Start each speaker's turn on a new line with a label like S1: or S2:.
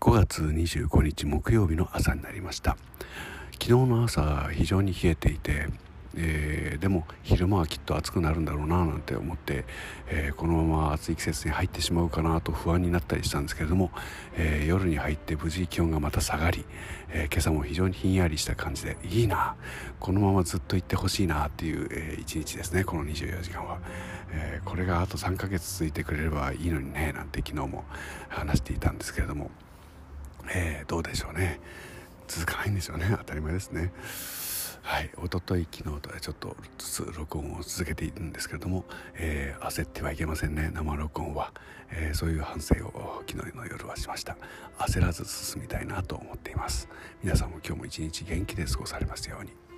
S1: 5月25日木曜日の朝になりました。昨日の朝非常に冷えていてえー、でも昼間はきっと暑くなるんだろうななんて思って、えー、このまま暑い季節に入ってしまうかなと不安になったりしたんですけれども、えー、夜に入って無事気温がまた下がり、え今朝も非常にひんやりした感じでいいなこのままずっと行ってほしいなっていう、え一日ですねこの24時間は、えこれがあと3ヶ月続いてくれればいいのにねなんて昨日も話していたんですけれども、えどうでしょうね。続かないんでしょうね。当たり前ですね。はい、一昨日昨日とはちょっとずつ録音を続けているんですけれども、えー、焦ってはいけませんね。生録音は、えー、そういう反省を昨日の夜はしました。焦らず進みたいなと思っています。皆さんも今日も一日元気で過ごされますように。